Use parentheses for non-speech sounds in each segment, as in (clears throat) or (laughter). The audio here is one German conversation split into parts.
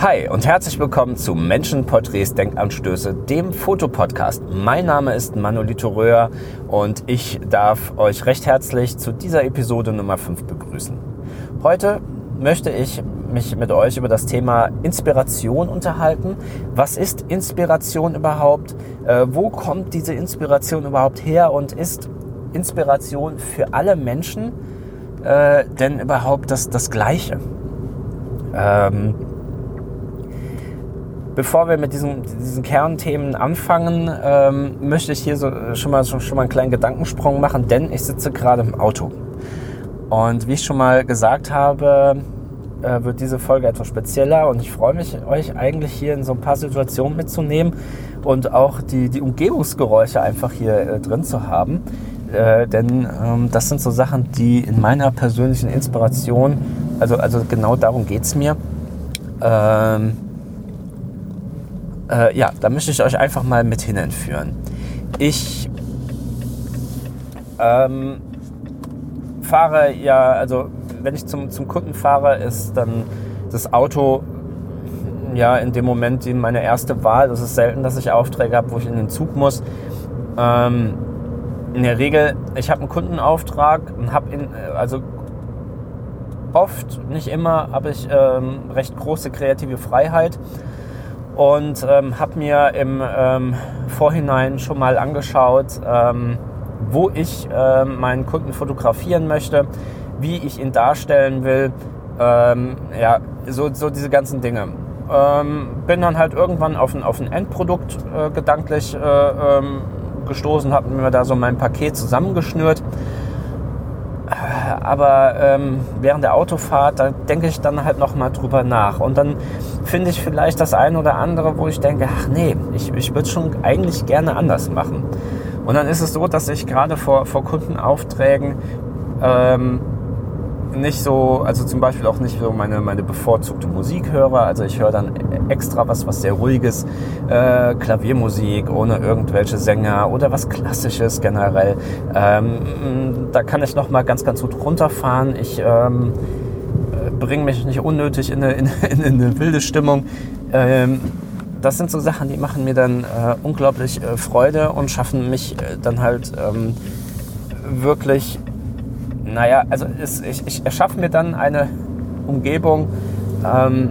Hi und herzlich willkommen zu Menschenporträts Denkanstöße, dem Fotopodcast. Mein Name ist Manolito Röhr und ich darf euch recht herzlich zu dieser Episode Nummer 5 begrüßen. Heute möchte ich mich mit euch über das Thema Inspiration unterhalten. Was ist Inspiration überhaupt? Äh, wo kommt diese Inspiration überhaupt her und ist Inspiration für alle Menschen äh, denn überhaupt das, das Gleiche? Ähm, bevor wir mit diesen, diesen Kernthemen anfangen, ähm, möchte ich hier so schon mal, schon, schon mal einen kleinen Gedankensprung machen, denn ich sitze gerade im Auto. Und wie ich schon mal gesagt habe, äh, wird diese Folge etwas spezieller und ich freue mich, euch eigentlich hier in so ein paar Situationen mitzunehmen und auch die, die Umgebungsgeräusche einfach hier äh, drin zu haben. Äh, denn ähm, das sind so Sachen, die in meiner persönlichen Inspiration, also, also genau darum geht es mir, ähm, äh, ja, da möchte ich euch einfach mal mit hinentführen. Ich ähm, fahre ja, also wenn ich zum, zum Kunden fahre, ist dann das Auto ja in dem Moment meine erste Wahl. Das ist selten, dass ich Aufträge habe, wo ich in den Zug muss. Ähm, in der Regel, ich habe einen Kundenauftrag und habe in, also oft, nicht immer, habe ich ähm, recht große kreative Freiheit und ähm, habe mir im ähm, Vorhinein schon mal angeschaut, ähm, wo ich äh, meinen Kunden fotografieren möchte, wie ich ihn darstellen will, ähm, ja, so, so diese ganzen Dinge. Ähm, bin dann halt irgendwann auf ein, auf ein Endprodukt äh, gedanklich äh, ähm, gestoßen, habe mir da so mein Paket zusammengeschnürt aber ähm, während der Autofahrt, da denke ich dann halt nochmal drüber nach. Und dann finde ich vielleicht das eine oder andere, wo ich denke, ach nee, ich, ich würde schon eigentlich gerne anders machen. Und dann ist es so, dass ich gerade vor, vor Kundenaufträgen ähm, nicht so, also zum Beispiel auch nicht so meine, meine bevorzugte Musik höre. Also ich höre dann extra was, was sehr ruhiges, äh, Klaviermusik ohne irgendwelche Sänger oder was Klassisches generell. Ähm, da kann ich noch mal ganz, ganz gut runterfahren. Ich ähm, bringe mich nicht unnötig in eine, in, (laughs) in eine wilde Stimmung. Ähm, das sind so Sachen, die machen mir dann äh, unglaublich äh, Freude und schaffen mich äh, dann halt ähm, wirklich naja, also es, ich, ich erschaffe mir dann eine Umgebung, ähm,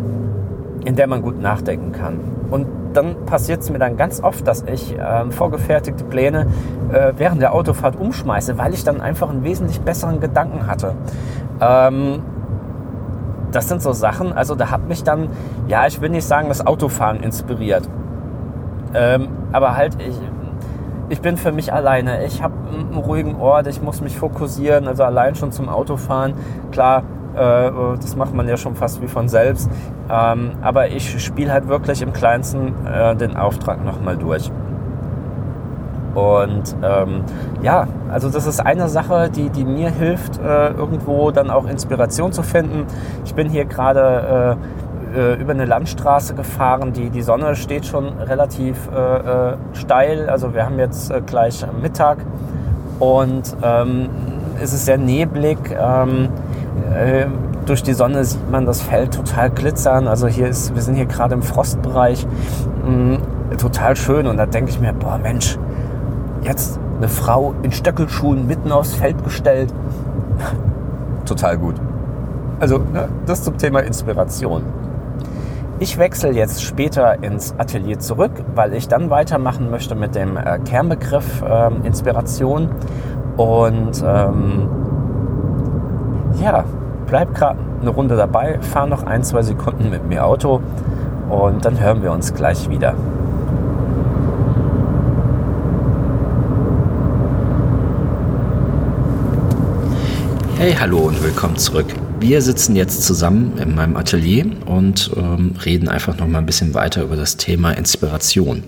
in der man gut nachdenken kann. Und dann passiert es mir dann ganz oft, dass ich ähm, vorgefertigte Pläne äh, während der Autofahrt umschmeiße, weil ich dann einfach einen wesentlich besseren Gedanken hatte. Ähm, das sind so Sachen, also da hat mich dann, ja, ich will nicht sagen, das Autofahren inspiriert. Ähm, aber halt, ich, ich bin für mich alleine. Ich habe einen ruhigen Ort, ich muss mich fokussieren, also allein schon zum Autofahren. Klar, äh, das macht man ja schon fast wie von selbst. Ähm, aber ich spiele halt wirklich im kleinsten äh, den Auftrag nochmal durch. Und ähm, ja, also das ist eine Sache, die, die mir hilft, äh, irgendwo dann auch Inspiration zu finden. Ich bin hier gerade äh, über eine Landstraße gefahren. Die, die Sonne steht schon relativ äh, äh steil. Also wir haben jetzt äh, gleich Mittag und ähm, es ist sehr neblig. Ähm, äh, durch die Sonne sieht man das Feld total glitzern. Also hier ist, wir sind hier gerade im Frostbereich. Mh, mm, total schön. Und da denke ich mir, boah Mensch, jetzt eine Frau in Stöckelschuhen mitten aufs Feld gestellt. total gut. Also ne, das zum Thema Inspiration. Ich wechsle jetzt später ins Atelier zurück, weil ich dann weitermachen möchte mit dem äh, Kernbegriff äh, Inspiration. Und ähm, ja, bleib gerade eine Runde dabei, fahr noch ein, zwei Sekunden mit mir Auto und dann hören wir uns gleich wieder. Hey, hallo und willkommen zurück. Wir sitzen jetzt zusammen in meinem Atelier und ähm, reden einfach noch mal ein bisschen weiter über das Thema Inspiration.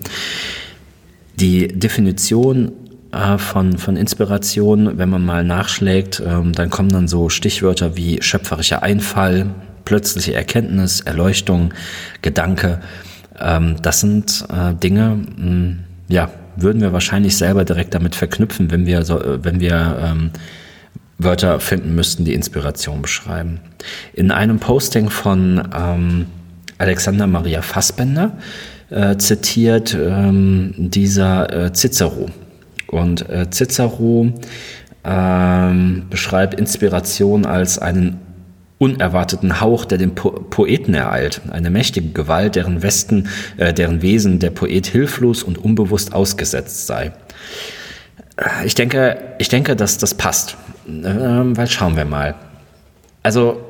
Die Definition äh, von, von Inspiration, wenn man mal nachschlägt, ähm, dann kommen dann so Stichwörter wie schöpferischer Einfall, plötzliche Erkenntnis, Erleuchtung, Gedanke. Ähm, das sind äh, Dinge, mh, hm, ja, würden wir wahrscheinlich selber direkt damit verknüpfen, wenn wir, so, wenn wir ähm, Wörter finden müssten, die Inspiration beschreiben. In einem Posting von ähm, Alexander Maria Fassbender äh, zitiert ähm, dieser äh, Cicero. Und äh, Cicero ähm, beschreibt Inspiration als einen unerwarteten Hauch, der den po Poeten ereilt, eine mächtige Gewalt, deren Westen, äh, deren Wesen der Poet hilflos und unbewusst ausgesetzt sei. Ich denke, ich denke, dass das passt, ähm, weil schauen wir mal. Also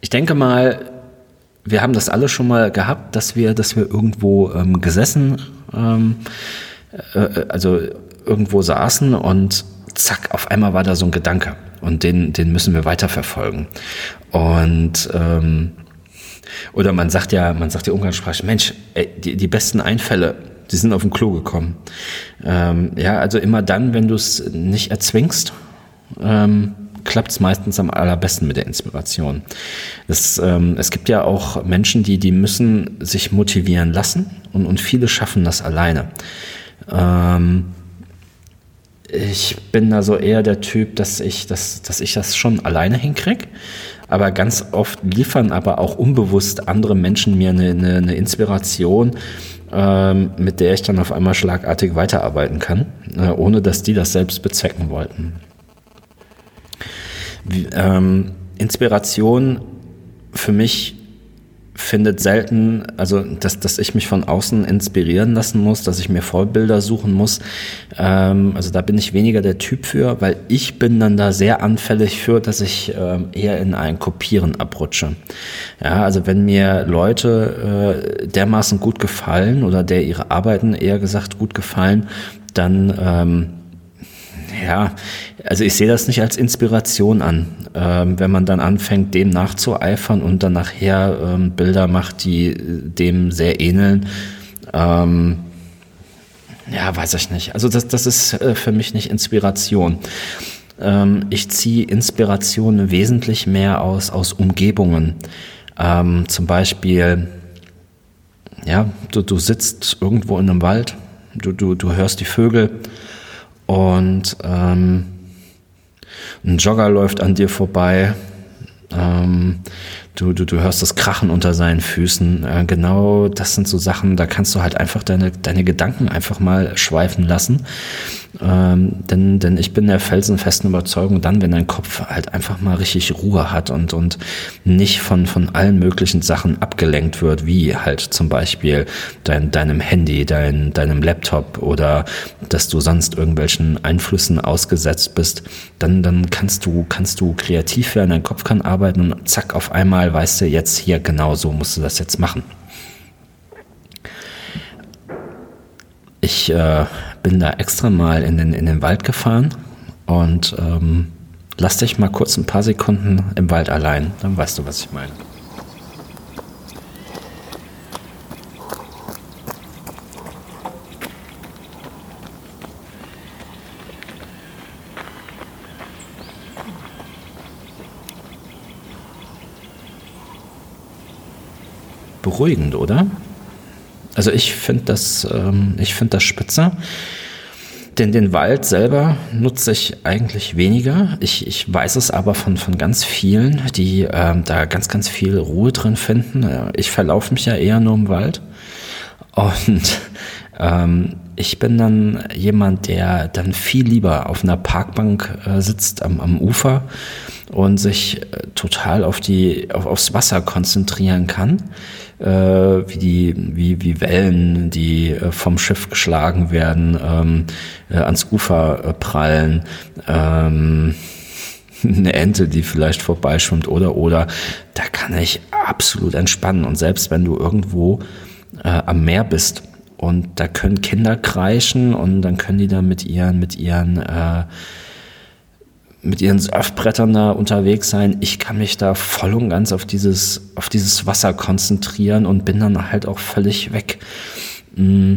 ich denke mal, wir haben das alle schon mal gehabt, dass wir, dass wir irgendwo ähm, gesessen, ähm, äh, äh, also irgendwo saßen und zack, auf einmal war da so ein Gedanke und den, den müssen wir weiterverfolgen. Und ähm, oder man sagt ja, man sagt ja umgangssprachlich, Mensch, ey, die, die besten Einfälle, die sind auf dem Klo gekommen. Ähm, ja, also immer dann, wenn du es nicht erzwingst, ähm, klappt es meistens am allerbesten mit der Inspiration. Das, ähm, es gibt ja auch Menschen, die, die müssen sich motivieren lassen und, und viele schaffen das alleine. Ähm, ich bin da so eher der Typ, dass ich das, dass ich das schon alleine hinkriege. Aber ganz oft liefern aber auch unbewusst andere Menschen mir eine, eine, eine Inspiration, ähm, mit der ich dann auf einmal schlagartig weiterarbeiten kann, äh, ohne dass die das selbst bezwecken wollten. Wie, ähm, Inspiration für mich findet selten, also dass, dass ich mich von außen inspirieren lassen muss, dass ich mir Vorbilder suchen muss. Ähm, also da bin ich weniger der Typ für, weil ich bin dann da sehr anfällig für, dass ich ähm, eher in ein Kopieren abrutsche. Ja, also wenn mir Leute äh, dermaßen gut gefallen oder der ihre Arbeiten eher gesagt gut gefallen, dann ähm, ja, also ich sehe das nicht als Inspiration an, ähm, wenn man dann anfängt, dem nachzueifern und dann nachher ähm, Bilder macht, die dem sehr ähneln. Ähm, ja, weiß ich nicht. Also das, das ist äh, für mich nicht Inspiration. Ähm, ich ziehe Inspiration wesentlich mehr aus, aus Umgebungen. Ähm, zum Beispiel, ja, du, du sitzt irgendwo in einem Wald, du, du, du hörst die Vögel, und ähm, ein Jogger läuft an dir vorbei. Ähm, du, du, du hörst das Krachen unter seinen Füßen. Äh, genau das sind so Sachen, da kannst du halt einfach deine, deine Gedanken einfach mal schweifen lassen. Ähm, denn, denn ich bin der felsenfesten Überzeugung, dann, wenn dein Kopf halt einfach mal richtig Ruhe hat und, und nicht von, von allen möglichen Sachen abgelenkt wird, wie halt zum Beispiel dein, deinem Handy, dein, deinem Laptop oder dass du sonst irgendwelchen Einflüssen ausgesetzt bist, dann, dann kannst du, kannst du kreativ werden, dein Kopf kann arbeiten und zack, auf einmal weißt du jetzt hier genau so musst du das jetzt machen. Ich äh, bin da extra mal in den, in den Wald gefahren und ähm, lass dich mal kurz ein paar Sekunden im Wald allein, dann weißt du, was ich meine. Beruhigend, oder? Also ich finde das, ähm, ich finde das spitze. Denn den Wald selber nutze ich eigentlich weniger. Ich, ich weiß es aber von, von ganz vielen, die ähm, da ganz, ganz viel Ruhe drin finden. Ich verlaufe mich ja eher nur im Wald. Und (laughs) ähm, ich bin dann jemand, der dann viel lieber auf einer Parkbank äh, sitzt am, am Ufer und sich äh, total auf die, auf, aufs Wasser konzentrieren kann äh, wie die wie wie Wellen, die äh, vom Schiff geschlagen werden, ähm, äh, ans Ufer äh, prallen. Ähm, (laughs) eine Ente, die vielleicht vorbeischwimmt oder oder da kann ich absolut entspannen und selbst wenn du irgendwo äh, am Meer bist und da können Kinder kreischen und dann können die da mit ihren mit ihren äh, mit ihren Surfbrettern da unterwegs sein. Ich kann mich da voll und ganz auf dieses, auf dieses Wasser konzentrieren und bin dann halt auch völlig weg. Mm.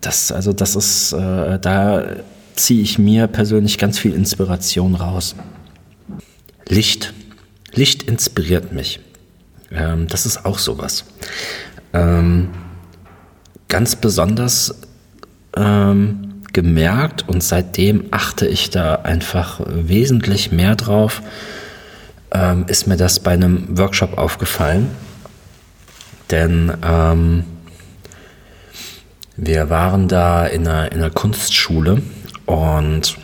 Das, also das ist, äh, da ziehe ich mir persönlich ganz viel Inspiration raus. Licht. Licht inspiriert mich. Ähm, das ist auch sowas. Ähm, ganz besonders ähm, gemerkt und seitdem achte ich da einfach wesentlich mehr drauf. Ähm, ist mir das bei einem Workshop aufgefallen. Denn ähm, wir waren da in einer, in einer Kunstschule und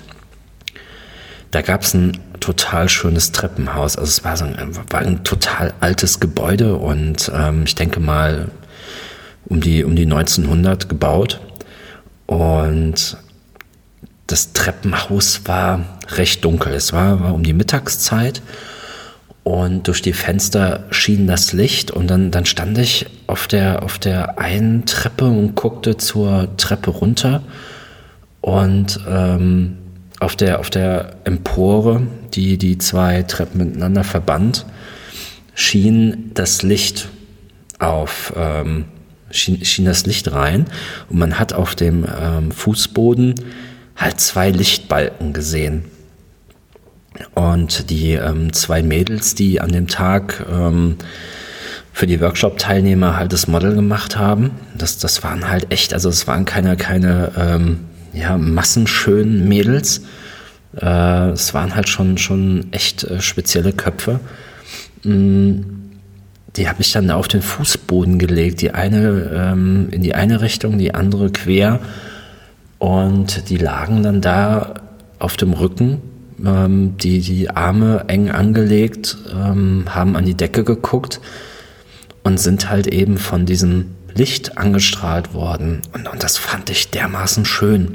da gab es ein total schönes Treppenhaus. Also es war, so ein, war ein total altes Gebäude und ähm, ich denke mal um die, um die 1900 gebaut. Und das Treppenhaus war recht dunkel. Es war, war um die Mittagszeit. Und durch die Fenster schien das Licht. Und dann, dann stand ich auf der, auf der einen Treppe und guckte zur Treppe runter. Und ähm, auf, der, auf der Empore, die die zwei Treppen miteinander verband, schien das Licht auf, ähm, schien, schien das Licht rein und man hat auf dem ähm, Fußboden halt zwei Lichtbalken gesehen. Und die ähm, zwei Mädels, die an dem Tag ähm, für die Workshop-Teilnehmer halt das Model gemacht haben, das, das waren halt echt, also es waren keine, keine ähm, ja, massenschönen Mädels. Äh, es waren halt schon, schon echt äh, spezielle Köpfe. Mm, die habe ich dann auf den Fußboden gelegt, die eine ähm, in die eine Richtung, die andere quer. Und die lagen dann da auf dem Rücken, ähm, die, die Arme eng angelegt, ähm, haben an die Decke geguckt und sind halt eben von diesem Licht angestrahlt worden. Und, und das fand ich dermaßen schön.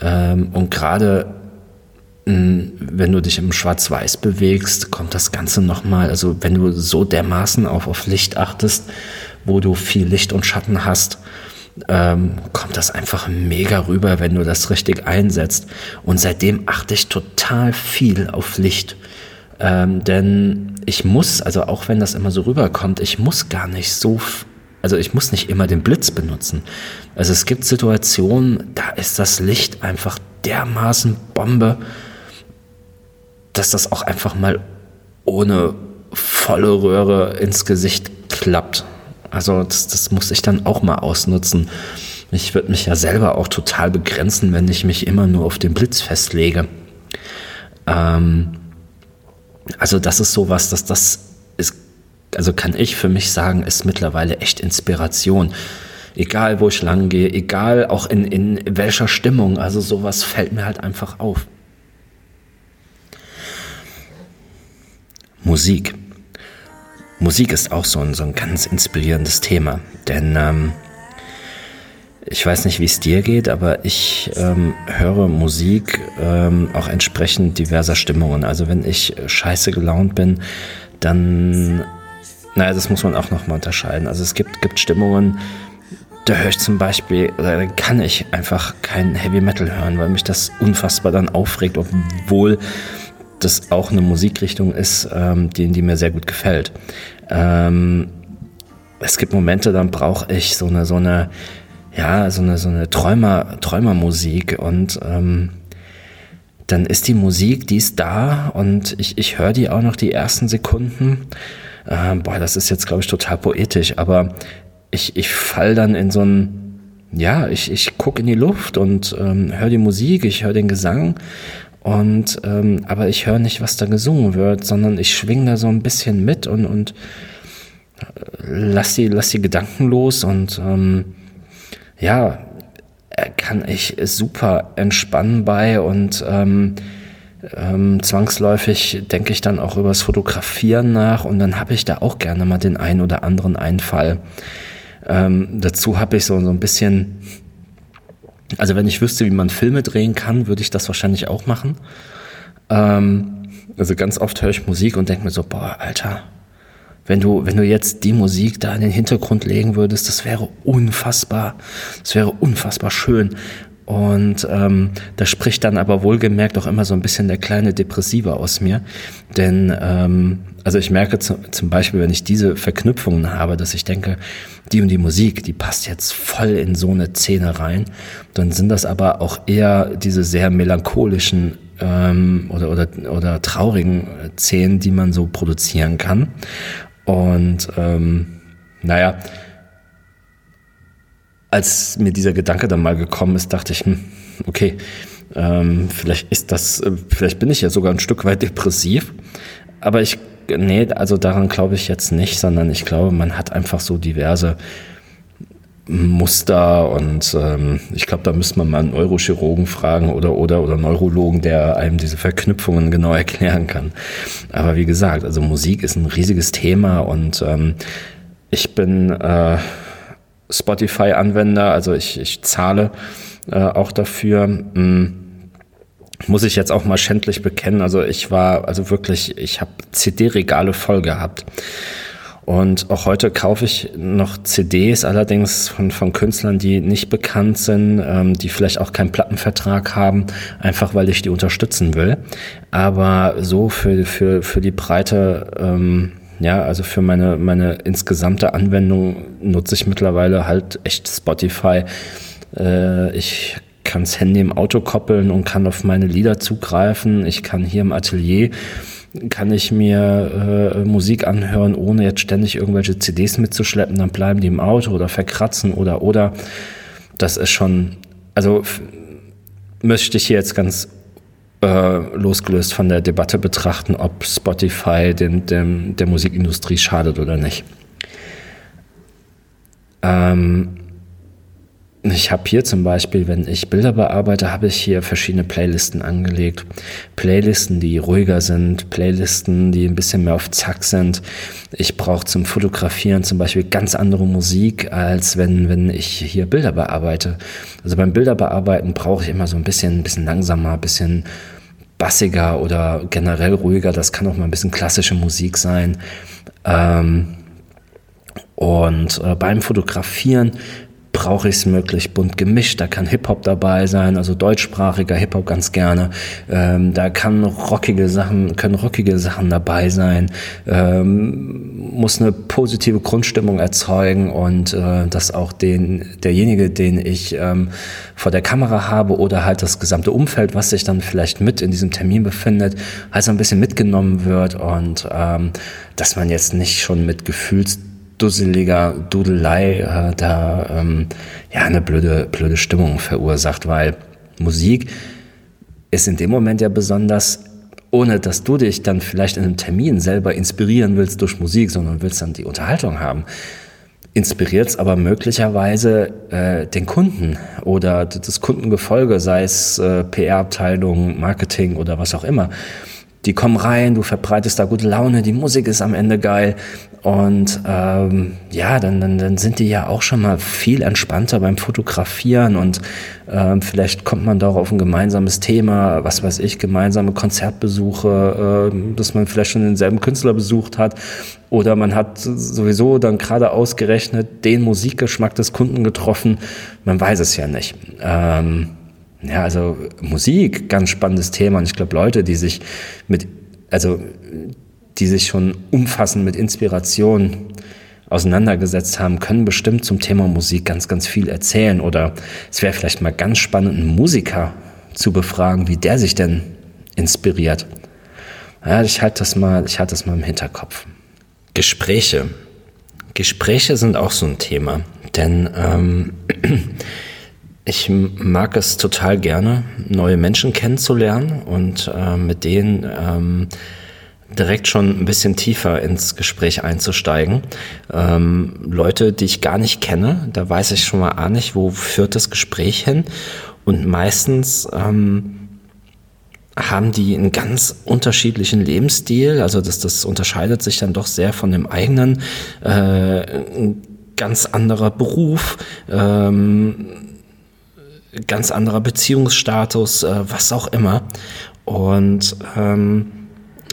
Ähm, und gerade wenn du dich im Schwarz-Weiß bewegst, kommt das Ganze nochmal, also wenn du so dermaßen auf, auf Licht achtest, wo du viel Licht und Schatten hast, ähm, kommt das einfach mega rüber, wenn du das richtig einsetzt. Und seitdem achte ich total viel auf Licht. Ähm, denn ich muss, also auch wenn das immer so rüberkommt, ich muss gar nicht so, also ich muss nicht immer den Blitz benutzen. Also es gibt Situationen, da ist das Licht einfach dermaßen Bombe dass das auch einfach mal ohne volle Röhre ins Gesicht klappt. Also das, das muss ich dann auch mal ausnutzen. Ich würde mich ja selber auch total begrenzen, wenn ich mich immer nur auf den Blitz festlege. Ähm, also das ist sowas, dass das ist, also kann ich für mich sagen, ist mittlerweile echt Inspiration. Egal wo ich lang gehe, egal auch in, in welcher Stimmung, also sowas fällt mir halt einfach auf. Musik. Musik ist auch so ein, so ein ganz inspirierendes Thema, denn ähm, ich weiß nicht, wie es dir geht, aber ich ähm, höre Musik ähm, auch entsprechend diverser Stimmungen. Also wenn ich scheiße gelaunt bin, dann, naja, das muss man auch nochmal unterscheiden. Also es gibt, gibt Stimmungen, da höre ich zum Beispiel, da kann ich einfach kein Heavy Metal hören, weil mich das unfassbar dann aufregt, obwohl das auch eine Musikrichtung ist, ähm, die, die mir sehr gut gefällt. Ähm, es gibt Momente, dann brauche ich so eine, so eine, ja, so eine, so eine Träumer, Träumermusik und ähm, dann ist die Musik, die ist da und ich, ich höre die auch noch die ersten Sekunden. Ähm, boah, das ist jetzt, glaube ich, total poetisch, aber ich, ich fall dann in so ein, ja, ich, ich gucke in die Luft und ähm, höre die Musik, ich höre den Gesang und ähm, aber ich höre nicht, was da gesungen wird, sondern ich schwinge da so ein bisschen mit und, und äh, lass die, lass die Gedanken los und ähm, ja, kann ich super entspannen bei und ähm, ähm, zwangsläufig denke ich dann auch übers Fotografieren nach und dann habe ich da auch gerne mal den einen oder anderen Einfall. Ähm, dazu habe ich so, so ein bisschen also wenn ich wüsste, wie man Filme drehen kann, würde ich das wahrscheinlich auch machen. Ähm, also ganz oft höre ich Musik und denke mir so, boah, Alter, wenn du, wenn du jetzt die Musik da in den Hintergrund legen würdest, das wäre unfassbar, das wäre unfassbar schön. Und ähm, da spricht dann aber wohlgemerkt auch immer so ein bisschen der kleine Depressive aus mir. Denn ähm, also ich merke zu, zum Beispiel, wenn ich diese Verknüpfungen habe, dass ich denke, die und die Musik, die passt jetzt voll in so eine Szene rein, dann sind das aber auch eher diese sehr melancholischen ähm, oder, oder, oder traurigen Szenen, die man so produzieren kann. Und ähm, naja, als mir dieser Gedanke dann mal gekommen ist, dachte ich, hm, okay, ähm, vielleicht ist das, äh, vielleicht bin ich ja sogar ein Stück weit depressiv, aber ich nee, also daran glaube ich jetzt nicht, sondern ich glaube, man hat einfach so diverse Muster und ähm, ich glaube, da müsste man mal einen Neurochirurgen fragen oder, oder, oder Neurologen, der einem diese Verknüpfungen genau (laughs) erklären kann. Aber wie gesagt, also Musik ist ein riesiges Thema und ähm, ich bin äh, Spotify-Anwender, also ich, ich zahle äh, auch dafür. Hm, muss ich jetzt auch mal schändlich bekennen. Also ich war, also wirklich, ich habe CD-Regale voll gehabt. Und auch heute kaufe ich noch CDs, allerdings von, von Künstlern, die nicht bekannt sind, ähm, die vielleicht auch keinen Plattenvertrag haben, einfach weil ich die unterstützen will. Aber so für, für, für die breite, ähm, ja, also für meine, meine insgesamte Anwendung nutze ich mittlerweile halt echt Spotify. Äh, ich kann das Handy im Auto koppeln und kann auf meine Lieder zugreifen. Ich kann hier im Atelier kann ich mir äh, Musik anhören, ohne jetzt ständig irgendwelche CDs mitzuschleppen, dann bleiben die im Auto oder verkratzen oder oder. Das ist schon, also möchte ich hier jetzt ganz äh, losgelöst von der Debatte betrachten, ob Spotify dem, dem, der Musikindustrie schadet oder nicht. Ähm, ich habe hier zum Beispiel, wenn ich Bilder bearbeite, habe ich hier verschiedene Playlisten angelegt. Playlisten, die ruhiger sind, Playlisten, die ein bisschen mehr auf Zack sind. Ich brauche zum Fotografieren zum Beispiel ganz andere Musik, als wenn, wenn ich hier Bilder bearbeite. Also beim Bilderbearbeiten brauche ich immer so ein bisschen, ein bisschen langsamer, ein bisschen bassiger oder generell ruhiger. Das kann auch mal ein bisschen klassische Musik sein. Ähm, und äh, beim Fotografieren brauche ich es möglichst bunt gemischt. Da kann Hip-Hop dabei sein, also deutschsprachiger Hip-Hop ganz gerne. Ähm, da kann rockige Sachen, können rockige Sachen dabei sein. Ähm, muss eine positive Grundstimmung erzeugen und äh, dass auch den, derjenige, den ich ähm, vor der Kamera habe oder halt das gesamte Umfeld, was sich dann vielleicht mit in diesem Termin befindet, halt so ein bisschen mitgenommen wird und ähm, dass man jetzt nicht schon mit Gefühls dusseliger Dudelei äh, da ähm, ja eine blöde, blöde Stimmung verursacht, weil Musik ist in dem Moment ja besonders, ohne dass du dich dann vielleicht in einem Termin selber inspirieren willst durch Musik, sondern willst dann die Unterhaltung haben. Inspiriert es aber möglicherweise äh, den Kunden oder das Kundengefolge, sei es äh, PR-Abteilung, Marketing oder was auch immer. Die kommen rein, du verbreitest da gute Laune, die Musik ist am Ende geil und ähm, ja, dann, dann, dann sind die ja auch schon mal viel entspannter beim Fotografieren und ähm, vielleicht kommt man doch auf ein gemeinsames Thema, was weiß ich, gemeinsame Konzertbesuche, äh, dass man vielleicht schon denselben Künstler besucht hat oder man hat sowieso dann gerade ausgerechnet den Musikgeschmack des Kunden getroffen. Man weiß es ja nicht. Ähm, ja, also Musik, ganz spannendes Thema und ich glaube Leute, die sich mit, also die sich schon umfassend mit Inspiration auseinandergesetzt haben, können bestimmt zum Thema Musik ganz, ganz viel erzählen. Oder es wäre vielleicht mal ganz spannend, einen Musiker zu befragen, wie der sich denn inspiriert. Ja, ich halte das mal, ich halte das mal im Hinterkopf. Gespräche. Gespräche sind auch so ein Thema, denn ähm, (clears throat) ich mag es total gerne, neue Menschen kennenzulernen und äh, mit denen ähm, direkt schon ein bisschen tiefer ins Gespräch einzusteigen. Ähm, Leute, die ich gar nicht kenne, da weiß ich schon mal auch nicht, wo führt das Gespräch hin. Und meistens ähm, haben die einen ganz unterschiedlichen Lebensstil. Also das, das unterscheidet sich dann doch sehr von dem eigenen. Äh, ein ganz anderer Beruf. Ähm, ganz anderer Beziehungsstatus, äh, was auch immer. Und ähm,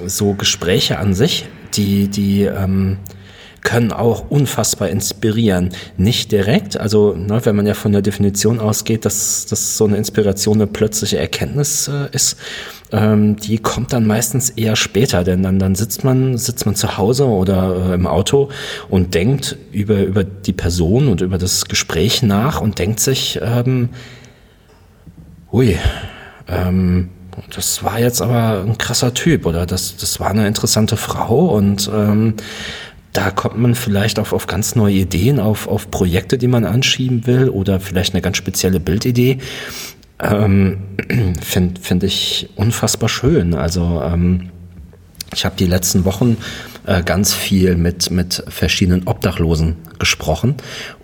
so Gespräche an sich, die, die ähm, können auch unfassbar inspirieren. Nicht direkt, also ne, wenn man ja von der Definition ausgeht, dass, dass so eine Inspiration eine plötzliche Erkenntnis äh, ist, ähm, die kommt dann meistens eher später, denn dann, dann sitzt man, sitzt man zu Hause oder äh, im Auto und denkt über, über die Person und über das Gespräch nach und denkt sich, ähm, hui, ähm, das war jetzt aber ein krasser Typ oder das, das war eine interessante Frau und ähm, da kommt man vielleicht auf, auf ganz neue Ideen, auf, auf Projekte, die man anschieben will oder vielleicht eine ganz spezielle Bildidee. Ähm, (clears throat) Finde find ich unfassbar schön. Also ähm, Ich habe die letzten Wochen äh, ganz viel mit, mit verschiedenen Obdachlosen gesprochen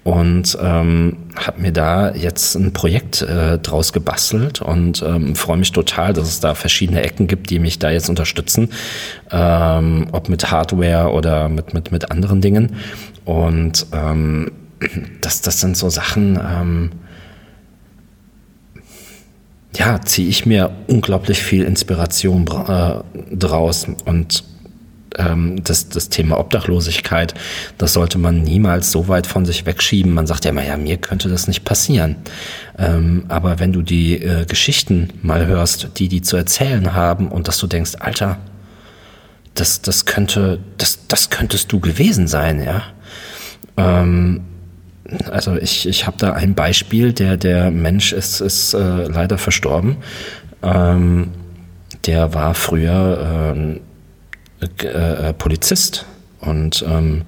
und ähm, habe mir da jetzt ein Projekt äh, draus gebastelt und ähm, freue mich total, dass es da verschiedene Ecken gibt, die mich da jetzt unterstützen, ähm, ob mit Hardware oder mit, mit, mit anderen Dingen. Und ähm, das, das sind so Sachen, ähm, ja, ziehe ich mir unglaublich viel Inspiration äh, draus und ähm, das, das Thema Obdachlosigkeit, das sollte man niemals so weit von sich wegschieben. Man sagt ja immer, ja, mir könnte das nicht passieren. Ähm, aber wenn du die äh, Geschichten mal hörst, die die zu erzählen haben und dass du denkst, Alter, das, das könnte, das, das könntest du gewesen sein, ja. Ähm, also ich, ich habe da ein Beispiel, der, der Mensch ist, ist äh, leider verstorben. Ähm, der war früher äh, äh, Polizist. Und ähm,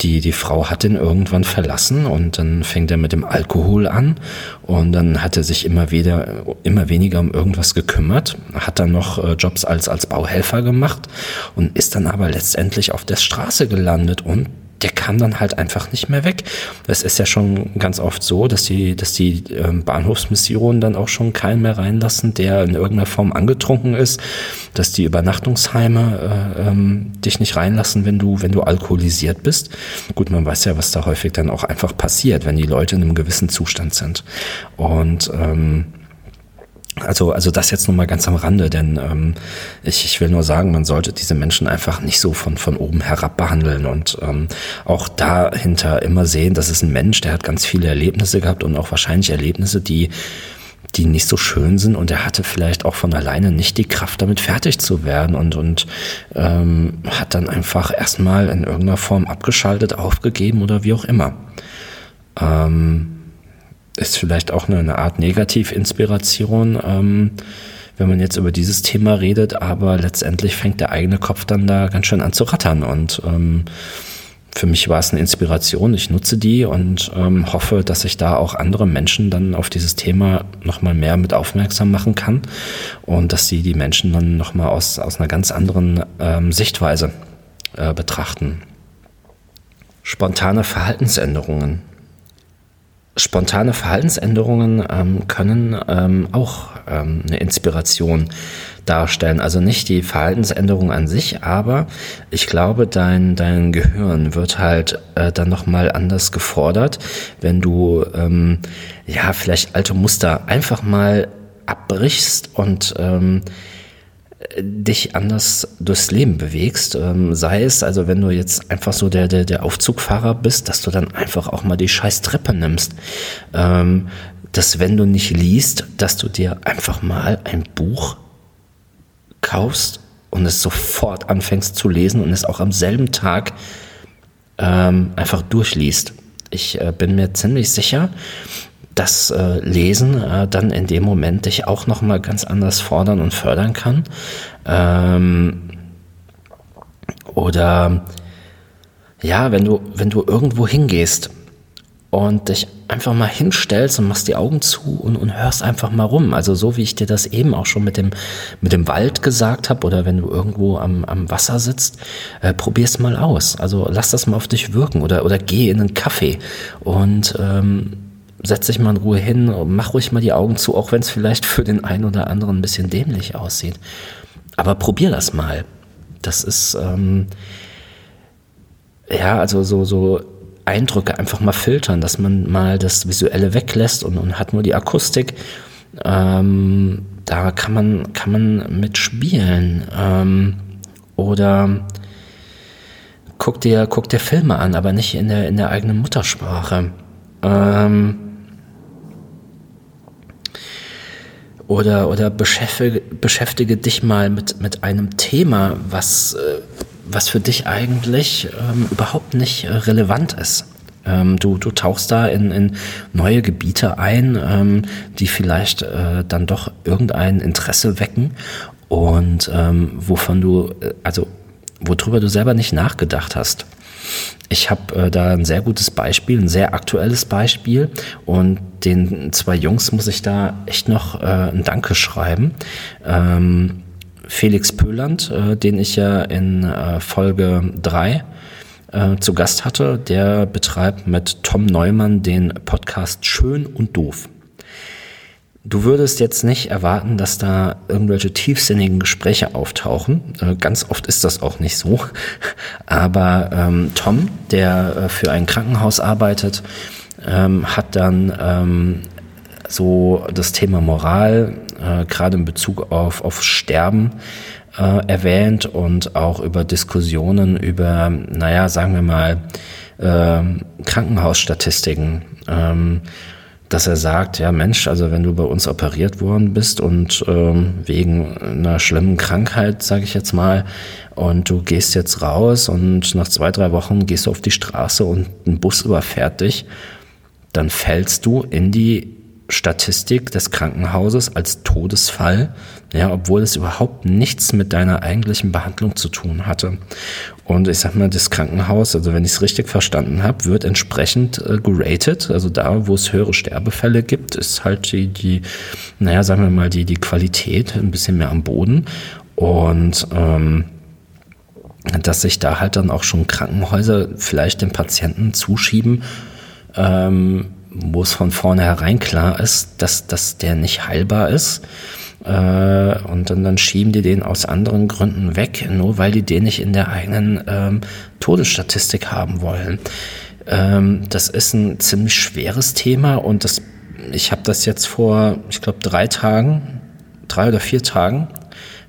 die, die Frau hat ihn irgendwann verlassen und dann fängt er mit dem Alkohol an. Und dann hat er sich immer wieder, immer weniger um irgendwas gekümmert, hat dann noch äh, Jobs als, als Bauhelfer gemacht und ist dann aber letztendlich auf der Straße gelandet und der kam dann halt einfach nicht mehr weg. Es ist ja schon ganz oft so, dass die, dass die ähm, Bahnhofsmissionen dann auch schon keinen mehr reinlassen, der in irgendeiner Form angetrunken ist, dass die Übernachtungsheime äh, ähm, dich nicht reinlassen, wenn du, wenn du alkoholisiert bist. Gut, man weiß ja, was da häufig dann auch einfach passiert, wenn die Leute in einem gewissen Zustand sind. Und ähm, also, also das jetzt nur mal ganz am Rande, denn ähm, ich, ich will nur sagen, man sollte diese Menschen einfach nicht so von, von oben herab behandeln und ähm, auch dahinter immer sehen, das ist ein Mensch, der hat ganz viele Erlebnisse gehabt und auch wahrscheinlich Erlebnisse, die die nicht so schön sind und er hatte vielleicht auch von alleine nicht die Kraft, damit fertig zu werden und, und ähm, hat dann einfach erstmal in irgendeiner Form abgeschaltet, aufgegeben oder wie auch immer. Ähm, ist vielleicht auch eine, Art Negativinspiration, ähm, wenn man jetzt über dieses Thema redet, aber letztendlich fängt der eigene Kopf dann da ganz schön an zu rattern und ähm, für mich war es eine Inspiration. Ich nutze die und ähm, hoffe, dass ich da auch andere Menschen dann auf dieses Thema nochmal mehr mit aufmerksam machen kann und dass sie die Menschen dann nochmal aus, aus einer ganz anderen ähm, Sichtweise äh, betrachten. Spontane Verhaltensänderungen. Spontane Verhaltensänderungen ähm, können ähm, auch ähm, eine Inspiration darstellen. Also nicht die Verhaltensänderung an sich, aber ich glaube, dein, dein Gehirn wird halt äh, dann nochmal anders gefordert, wenn du ähm, ja vielleicht alte Muster einfach mal abbrichst und ähm, dich anders durchs Leben bewegst. Ähm, sei es, also wenn du jetzt einfach so der, der, der Aufzugfahrer bist, dass du dann einfach auch mal die scheiß Treppe nimmst. Ähm, dass wenn du nicht liest, dass du dir einfach mal ein Buch kaufst und es sofort anfängst zu lesen und es auch am selben Tag ähm, einfach durchliest. Ich äh, bin mir ziemlich sicher, das äh, Lesen äh, dann in dem Moment dich auch noch mal ganz anders fordern und fördern kann. Ähm, oder ja, wenn du, wenn du irgendwo hingehst und dich einfach mal hinstellst und machst die Augen zu und, und hörst einfach mal rum. Also so wie ich dir das eben auch schon mit dem, mit dem Wald gesagt habe oder wenn du irgendwo am, am Wasser sitzt, äh, probier's mal aus. Also lass das mal auf dich wirken oder, oder geh in einen Kaffee und ähm, setz dich mal in Ruhe hin, mach ruhig mal die Augen zu, auch wenn es vielleicht für den einen oder anderen ein bisschen dämlich aussieht. Aber probier das mal. Das ist, ähm, ja, also so, so Eindrücke einfach mal filtern, dass man mal das Visuelle weglässt und, und hat nur die Akustik. Ähm, da kann man, kann man mitspielen. Ähm, oder guck dir, guck dir Filme an, aber nicht in der, in der eigenen Muttersprache. Ähm, oder, oder beschäftige, beschäftige dich mal mit, mit einem Thema, was, äh, was für dich eigentlich ähm, überhaupt nicht äh, relevant ist. Ähm, du, du tauchst da in, in neue Gebiete ein, ähm, die vielleicht äh, dann doch irgendein Interesse wecken und ähm, wovon du, äh, also worüber du selber nicht nachgedacht hast. Ich habe äh, da ein sehr gutes Beispiel, ein sehr aktuelles Beispiel und den zwei Jungs muss ich da echt noch äh, ein Danke schreiben. Ähm, Felix Pöland, äh, den ich ja in äh, Folge 3 äh, zu Gast hatte. Der betreibt mit Tom Neumann den Podcast Schön und Doof. Du würdest jetzt nicht erwarten, dass da irgendwelche tiefsinnigen Gespräche auftauchen. Äh, ganz oft ist das auch nicht so. (laughs) Aber ähm, Tom, der äh, für ein Krankenhaus arbeitet, ähm, hat dann ähm, so das Thema Moral, äh, gerade in Bezug auf, auf Sterben, äh, erwähnt und auch über Diskussionen über, naja, sagen wir mal, äh, Krankenhausstatistiken. Ähm, dass er sagt, ja Mensch, also wenn du bei uns operiert worden bist und ähm, wegen einer schlimmen Krankheit, sage ich jetzt mal, und du gehst jetzt raus und nach zwei, drei Wochen gehst du auf die Straße und ein Bus überfährt dich, dann fällst du in die Statistik des Krankenhauses als Todesfall, ja, obwohl es überhaupt nichts mit deiner eigentlichen Behandlung zu tun hatte. Und ich sag mal, das Krankenhaus, also wenn ich es richtig verstanden habe, wird entsprechend äh, geratet. Also da, wo es höhere Sterbefälle gibt, ist halt die, die, naja, sagen wir mal, die, die Qualität ein bisschen mehr am Boden. Und ähm, dass sich da halt dann auch schon Krankenhäuser vielleicht den Patienten zuschieben, ähm, wo es von vornherein klar ist, dass, dass der nicht heilbar ist. Äh, und dann, dann schieben die den aus anderen Gründen weg, nur weil die den nicht in der eigenen ähm, Todesstatistik haben wollen. Ähm, das ist ein ziemlich schweres Thema und das, ich habe das jetzt vor, ich glaube, drei Tagen, drei oder vier Tagen,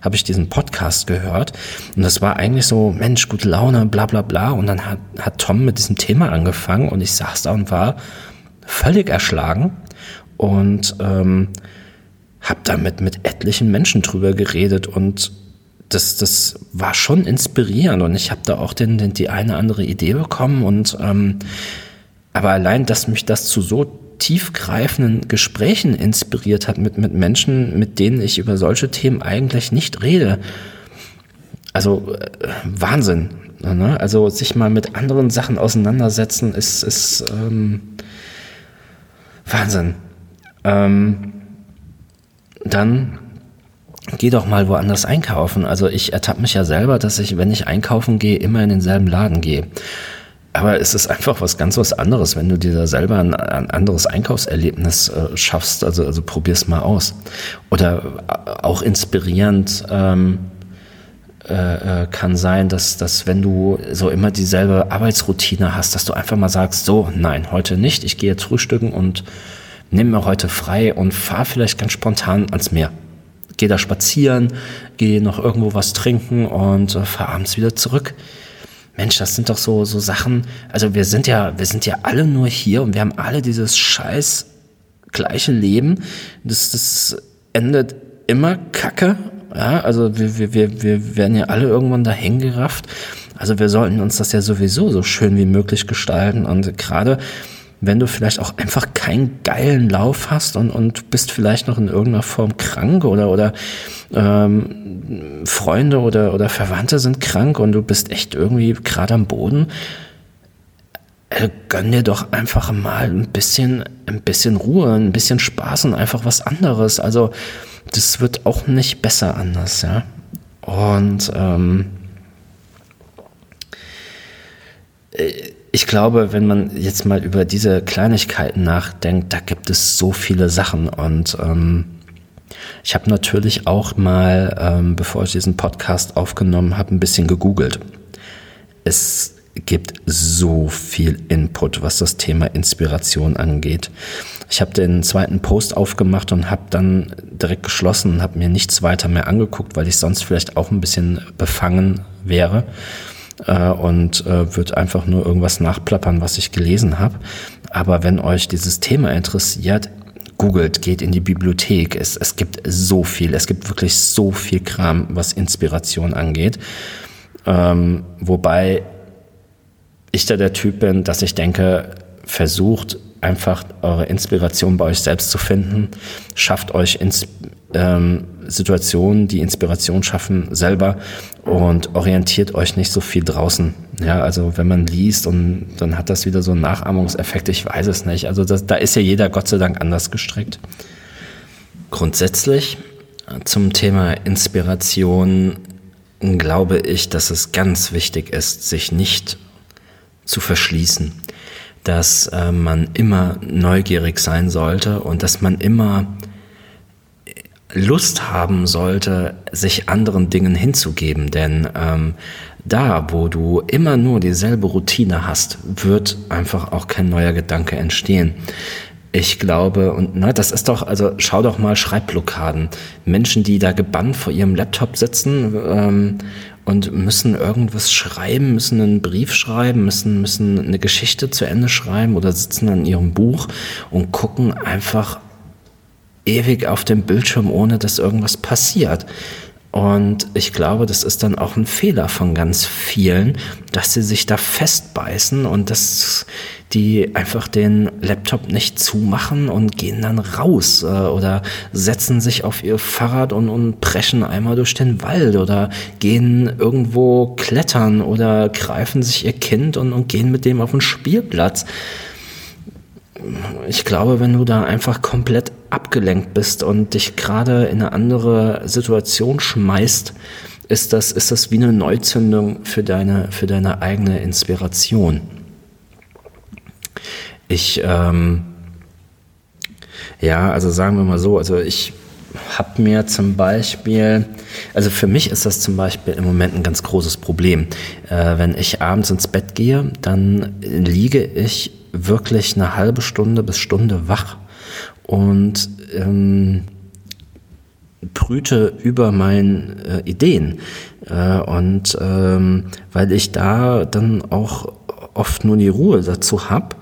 habe ich diesen Podcast gehört und das war eigentlich so, Mensch, gute Laune, bla bla bla. Und dann hat, hat Tom mit diesem Thema angefangen und ich saß da und war völlig erschlagen und ähm, habe damit mit etlichen Menschen drüber geredet und das, das war schon inspirierend und ich habe da auch den, den, die eine andere Idee bekommen und ähm, aber allein, dass mich das zu so tiefgreifenden Gesprächen inspiriert hat mit, mit Menschen, mit denen ich über solche Themen eigentlich nicht rede. Also äh, Wahnsinn. Ne? Also sich mal mit anderen Sachen auseinandersetzen ist, ist ähm, Wahnsinn. Ähm, dann geh doch mal woanders einkaufen. Also ich ertappe mich ja selber, dass ich, wenn ich einkaufen gehe, immer in denselben Laden gehe. Aber es ist einfach was ganz was anderes, wenn du dir da selber ein, ein anderes Einkaufserlebnis äh, schaffst. Also, also probier's mal aus. Oder äh, auch inspirierend ähm, äh, äh, kann sein, dass, dass wenn du so immer dieselbe Arbeitsroutine hast, dass du einfach mal sagst, so, nein, heute nicht, ich gehe jetzt frühstücken und nehme mir heute frei und fahre vielleicht ganz spontan ans Meer. Gehe da spazieren, gehe noch irgendwo was trinken und äh, fahre abends wieder zurück. Mensch, das sind doch so, so Sachen. Also wir sind ja, wir sind ja alle nur hier und wir haben alle dieses scheiß gleiche Leben. Das, das endet immer kacke. Ja, also wir, wir, wir, wir werden ja alle irgendwann dahin gerafft. Also wir sollten uns das ja sowieso so schön wie möglich gestalten. Und gerade wenn du vielleicht auch einfach keinen geilen Lauf hast und, und bist vielleicht noch in irgendeiner Form krank oder, oder ähm, Freunde oder, oder Verwandte sind krank und du bist echt irgendwie gerade am Boden, äh, gönn dir doch einfach mal ein bisschen, ein bisschen Ruhe, ein bisschen Spaß und einfach was anderes. Also das wird auch nicht besser anders, ja. Und ähm, äh, ich glaube, wenn man jetzt mal über diese Kleinigkeiten nachdenkt, da gibt es so viele Sachen. Und ähm, ich habe natürlich auch mal, ähm, bevor ich diesen Podcast aufgenommen habe, ein bisschen gegoogelt. Es gibt so viel Input, was das Thema Inspiration angeht. Ich habe den zweiten Post aufgemacht und habe dann direkt geschlossen und habe mir nichts weiter mehr angeguckt, weil ich sonst vielleicht auch ein bisschen befangen wäre äh, und äh, wird einfach nur irgendwas nachplappern, was ich gelesen habe. Aber wenn euch dieses Thema interessiert, googelt, geht in die Bibliothek. Es, es gibt so viel, es gibt wirklich so viel Kram, was Inspiration angeht. Ähm, wobei ich da der Typ bin, dass ich denke, versucht einfach eure Inspiration bei euch selbst zu finden, schafft euch ins, ähm, Situationen, die Inspiration schaffen, selber und orientiert euch nicht so viel draußen. Ja, also wenn man liest und dann hat das wieder so einen Nachahmungseffekt, ich weiß es nicht. Also das, da ist ja jeder Gott sei Dank anders gestrickt. Grundsätzlich zum Thema Inspiration glaube ich, dass es ganz wichtig ist, sich nicht zu verschließen, dass äh, man immer neugierig sein sollte und dass man immer Lust haben sollte, sich anderen Dingen hinzugeben. Denn ähm, da, wo du immer nur dieselbe Routine hast, wird einfach auch kein neuer Gedanke entstehen. Ich glaube, und na, das ist doch, also schau doch mal Schreibblockaden. Menschen, die da gebannt vor ihrem Laptop sitzen ähm, und müssen irgendwas schreiben, müssen einen Brief schreiben, müssen, müssen eine Geschichte zu Ende schreiben oder sitzen an ihrem Buch und gucken einfach ewig auf dem Bildschirm, ohne dass irgendwas passiert. Und ich glaube, das ist dann auch ein Fehler von ganz vielen, dass sie sich da festbeißen und dass die einfach den Laptop nicht zumachen und gehen dann raus äh, oder setzen sich auf ihr Fahrrad und, und preschen einmal durch den Wald oder gehen irgendwo klettern oder greifen sich ihr Kind und, und gehen mit dem auf den Spielplatz ich glaube, wenn du da einfach komplett abgelenkt bist und dich gerade in eine andere Situation schmeißt, ist das, ist das wie eine Neuzündung für deine, für deine eigene Inspiration. Ich, ähm, ja, also sagen wir mal so, also ich habe mir zum Beispiel, also für mich ist das zum Beispiel im Moment ein ganz großes Problem. Äh, wenn ich abends ins Bett gehe, dann liege ich wirklich eine halbe Stunde bis Stunde wach und ähm, brüte über meinen äh, Ideen. Äh, und ähm, weil ich da dann auch oft nur die Ruhe dazu habe.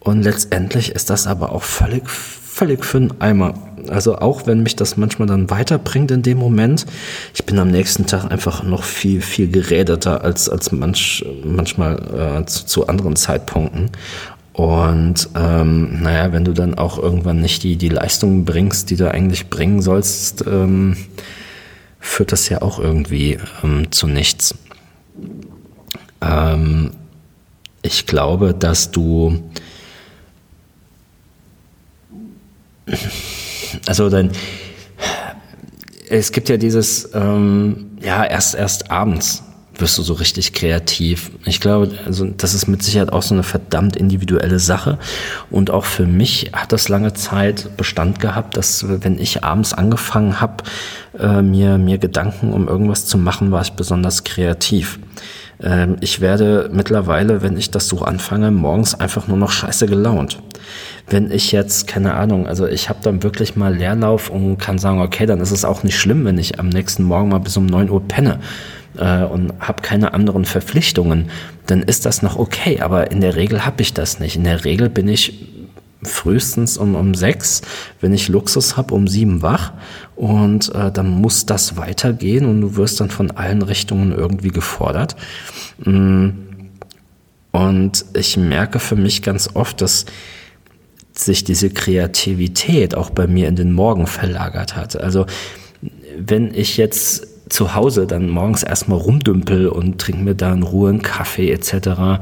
Und letztendlich ist das aber auch völlig, völlig für den Eimer. Also auch wenn mich das manchmal dann weiterbringt in dem Moment, ich bin am nächsten Tag einfach noch viel, viel gerädeter als, als manch, manchmal äh, zu, zu anderen Zeitpunkten. Und ähm, naja, wenn du dann auch irgendwann nicht die, die Leistung bringst, die du eigentlich bringen sollst, ähm, führt das ja auch irgendwie ähm, zu nichts. Ähm, ich glaube, dass du also dann es gibt ja dieses ähm, ja erst erst abends wirst du so richtig kreativ. Ich glaube, also das ist mit Sicherheit auch so eine verdammt individuelle Sache. Und auch für mich hat das lange Zeit Bestand gehabt, dass wenn ich abends angefangen habe, äh, mir, mir Gedanken um irgendwas zu machen, war ich besonders kreativ. Ähm, ich werde mittlerweile, wenn ich das so anfange, morgens einfach nur noch scheiße gelaunt. Wenn ich jetzt, keine Ahnung, also ich habe dann wirklich mal Leerlauf und kann sagen, okay, dann ist es auch nicht schlimm, wenn ich am nächsten Morgen mal bis um neun Uhr penne äh, und habe keine anderen Verpflichtungen, dann ist das noch okay. Aber in der Regel habe ich das nicht. In der Regel bin ich frühestens um, um sechs, wenn ich Luxus habe, um sieben wach und äh, dann muss das weitergehen und du wirst dann von allen Richtungen irgendwie gefordert. Mm. Und ich merke für mich ganz oft, dass sich diese Kreativität auch bei mir in den Morgen verlagert hat. Also wenn ich jetzt zu Hause dann morgens erstmal rumdümpel und trinke mir da in Ruhe einen Kaffee etc.,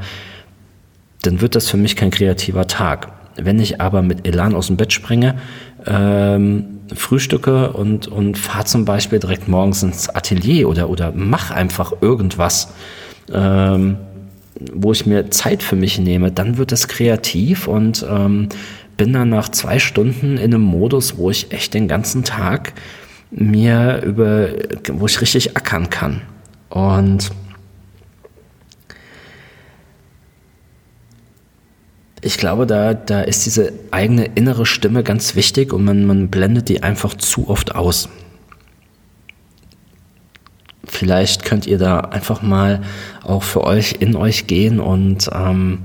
dann wird das für mich kein kreativer Tag. Wenn ich aber mit Elan aus dem Bett springe, ähm, frühstücke und, und fahre zum Beispiel direkt morgens ins Atelier oder, oder mach einfach irgendwas, ähm, wo ich mir Zeit für mich nehme, dann wird es kreativ und ähm, bin dann nach zwei Stunden in einem Modus, wo ich echt den ganzen Tag mir über, wo ich richtig ackern kann. Und ich glaube, da, da ist diese eigene innere Stimme ganz wichtig und man, man blendet die einfach zu oft aus. Vielleicht könnt ihr da einfach mal auch für euch in euch gehen und ähm,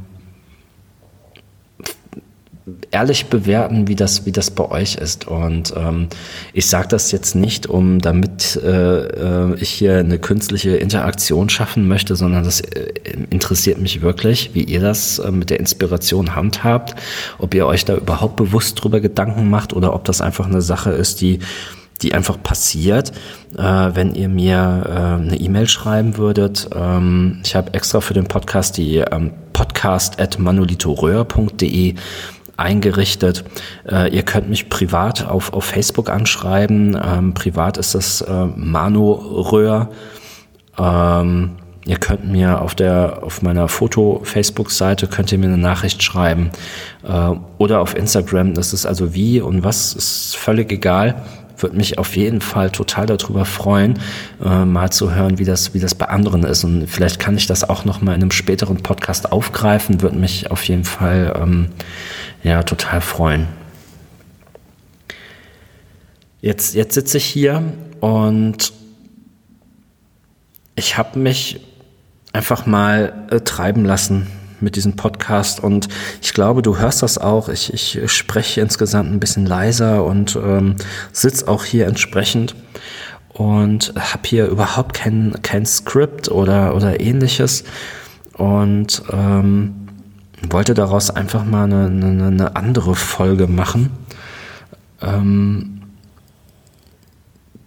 ehrlich bewerten, wie das, wie das bei euch ist. Und ähm, ich sage das jetzt nicht, um damit äh, äh, ich hier eine künstliche Interaktion schaffen möchte, sondern das äh, interessiert mich wirklich, wie ihr das äh, mit der Inspiration handhabt, ob ihr euch da überhaupt bewusst drüber Gedanken macht oder ob das einfach eine Sache ist, die die einfach passiert, äh, wenn ihr mir äh, eine E-Mail schreiben würdet. Ähm, ich habe extra für den Podcast die ähm, podcast at manolitoröhr.de eingerichtet. Äh, ihr könnt mich privat auf, auf Facebook anschreiben. Ähm, privat ist das äh, Mano Röhr. Ähm, ihr könnt mir auf der auf meiner Foto-Facebook-Seite könnt ihr mir eine Nachricht schreiben äh, oder auf Instagram. Das ist also wie und was ist völlig egal würde mich auf jeden Fall total darüber freuen, äh, mal zu hören, wie das, wie das bei anderen ist. Und vielleicht kann ich das auch noch mal in einem späteren Podcast aufgreifen. Würde mich auf jeden Fall ähm, ja total freuen. Jetzt, jetzt sitze ich hier und ich habe mich einfach mal äh, treiben lassen mit diesem Podcast. Und ich glaube, du hörst das auch. Ich, ich spreche insgesamt ein bisschen leiser und ähm, sitze auch hier entsprechend und habe hier überhaupt kein, kein Skript oder, oder ähnliches. Und ähm, wollte daraus einfach mal eine, eine, eine andere Folge machen. Ähm,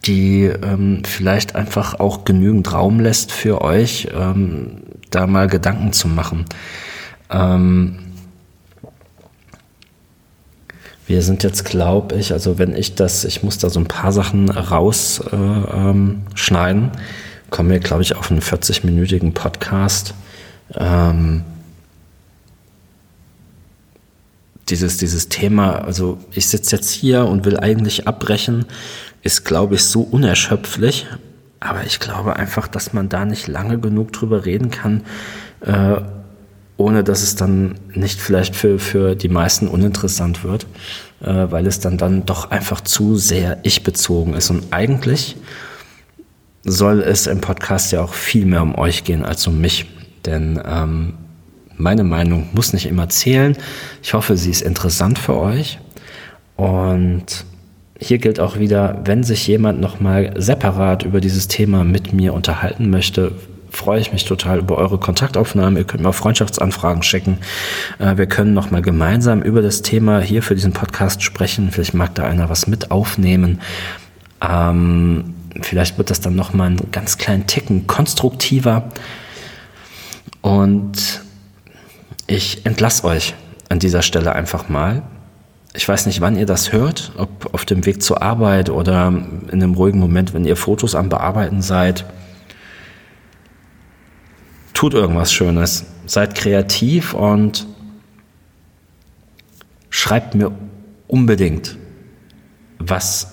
die ähm, vielleicht einfach auch genügend Raum lässt für euch, ähm, da mal Gedanken zu machen. Ähm, wir sind jetzt, glaube ich, also wenn ich das, ich muss da so ein paar Sachen rausschneiden, äh, ähm, kommen wir, glaube ich, auf einen 40-minütigen Podcast. Ähm, dieses, dieses Thema, also ich sitze jetzt hier und will eigentlich abbrechen, ist, glaube ich, so unerschöpflich. Aber ich glaube einfach, dass man da nicht lange genug drüber reden kann, äh, ohne dass es dann nicht vielleicht für, für die meisten uninteressant wird, äh, weil es dann, dann doch einfach zu sehr ich-bezogen ist. Und eigentlich soll es im Podcast ja auch viel mehr um euch gehen als um mich. Denn ähm, meine Meinung muss nicht immer zählen. Ich hoffe, sie ist interessant für euch. Und hier gilt auch wieder, wenn sich jemand nochmal separat über dieses Thema mit mir unterhalten möchte, freue ich mich total über eure Kontaktaufnahmen. Ihr könnt mir auch Freundschaftsanfragen schicken. Äh, wir können nochmal gemeinsam über das Thema hier für diesen Podcast sprechen. Vielleicht mag da einer was mit aufnehmen. Ähm, vielleicht wird das dann nochmal einen ganz kleinen Ticken konstruktiver. Und ich entlasse euch an dieser Stelle einfach mal. Ich weiß nicht, wann ihr das hört, ob auf dem Weg zur Arbeit oder in einem ruhigen Moment, wenn ihr Fotos am Bearbeiten seid. Tut irgendwas Schönes, seid kreativ und schreibt mir unbedingt, was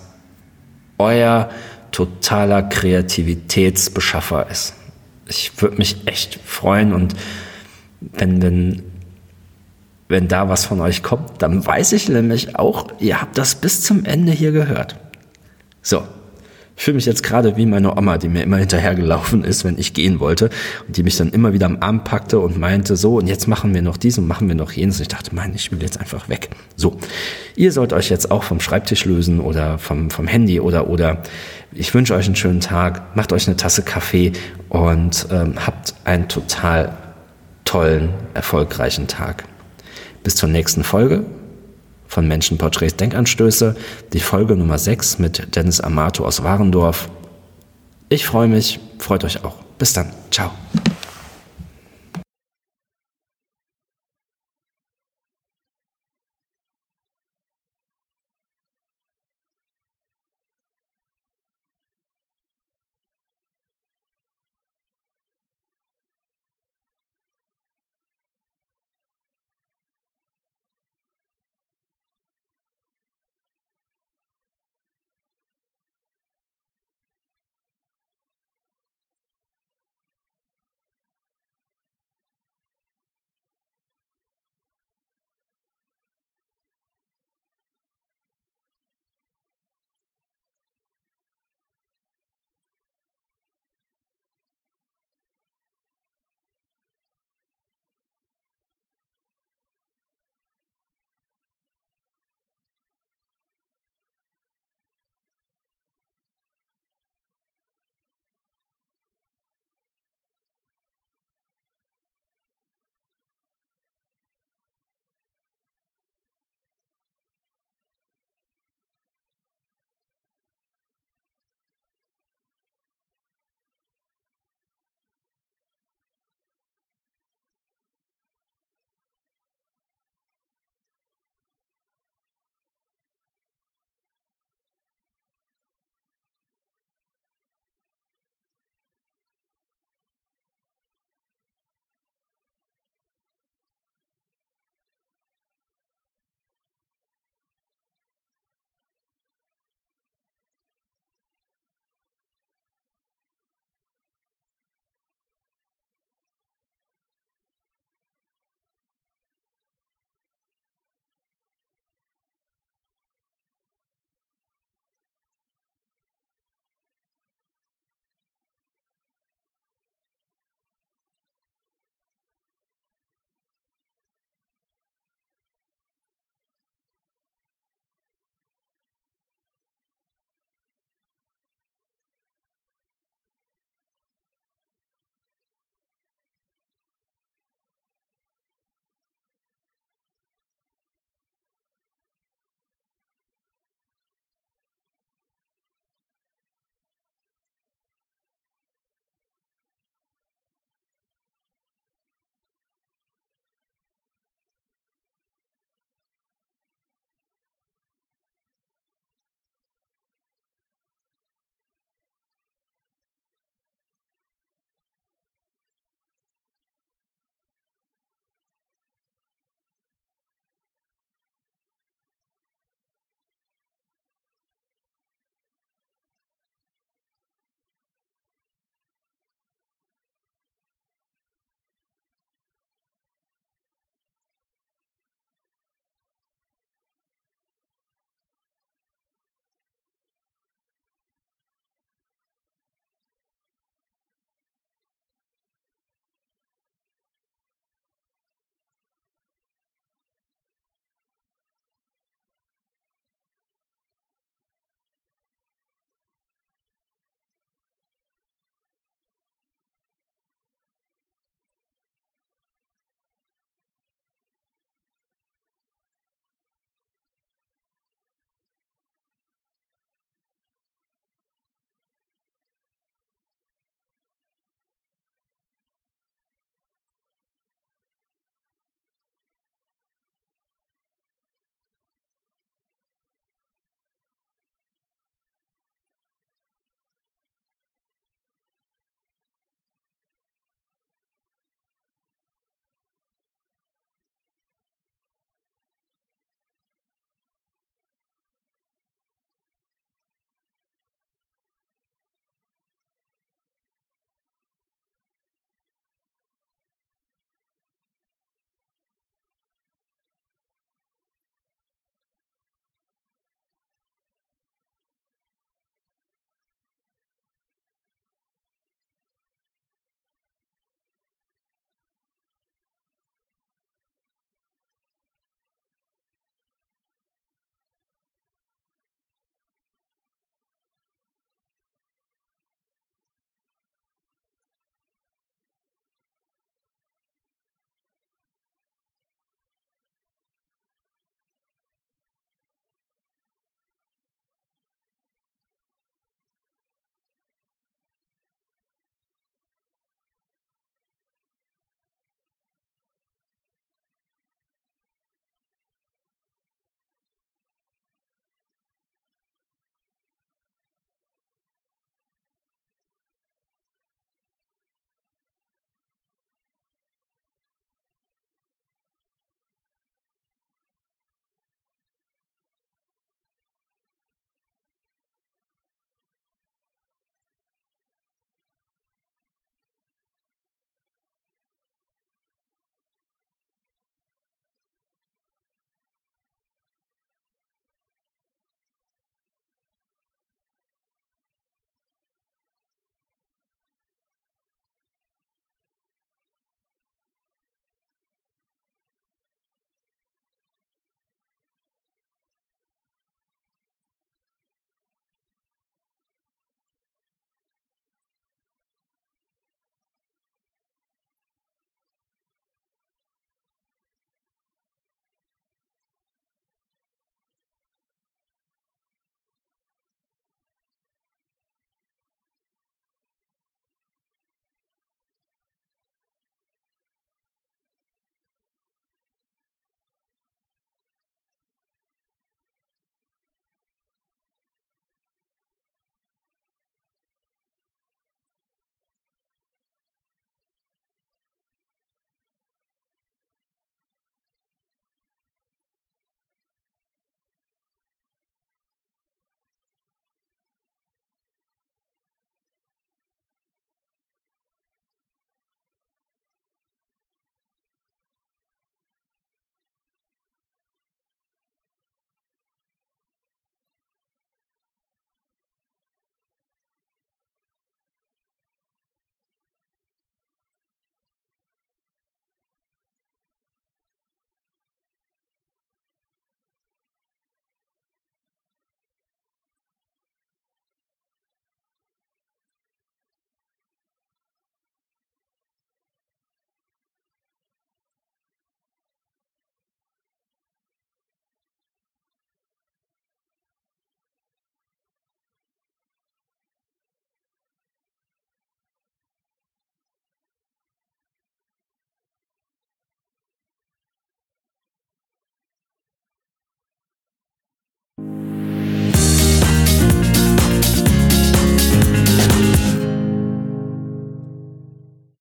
euer totaler Kreativitätsbeschaffer ist. Ich würde mich echt freuen und wenn, wenn, wenn da was von euch kommt, dann weiß ich nämlich auch, ihr habt das bis zum Ende hier gehört. So. Ich fühle mich jetzt gerade wie meine Oma, die mir immer hinterhergelaufen ist, wenn ich gehen wollte und die mich dann immer wieder am Arm packte und meinte, so, und jetzt machen wir noch dies und machen wir noch jenes. Und ich dachte, mein, ich will jetzt einfach weg. So, ihr sollt euch jetzt auch vom Schreibtisch lösen oder vom, vom Handy oder, oder ich wünsche euch einen schönen Tag, macht euch eine Tasse Kaffee und ähm, habt einen total tollen, erfolgreichen Tag. Bis zur nächsten Folge von Menschenporträts Denkanstöße, die Folge Nummer 6 mit Dennis Amato aus Warendorf. Ich freue mich, freut euch auch. Bis dann. Ciao.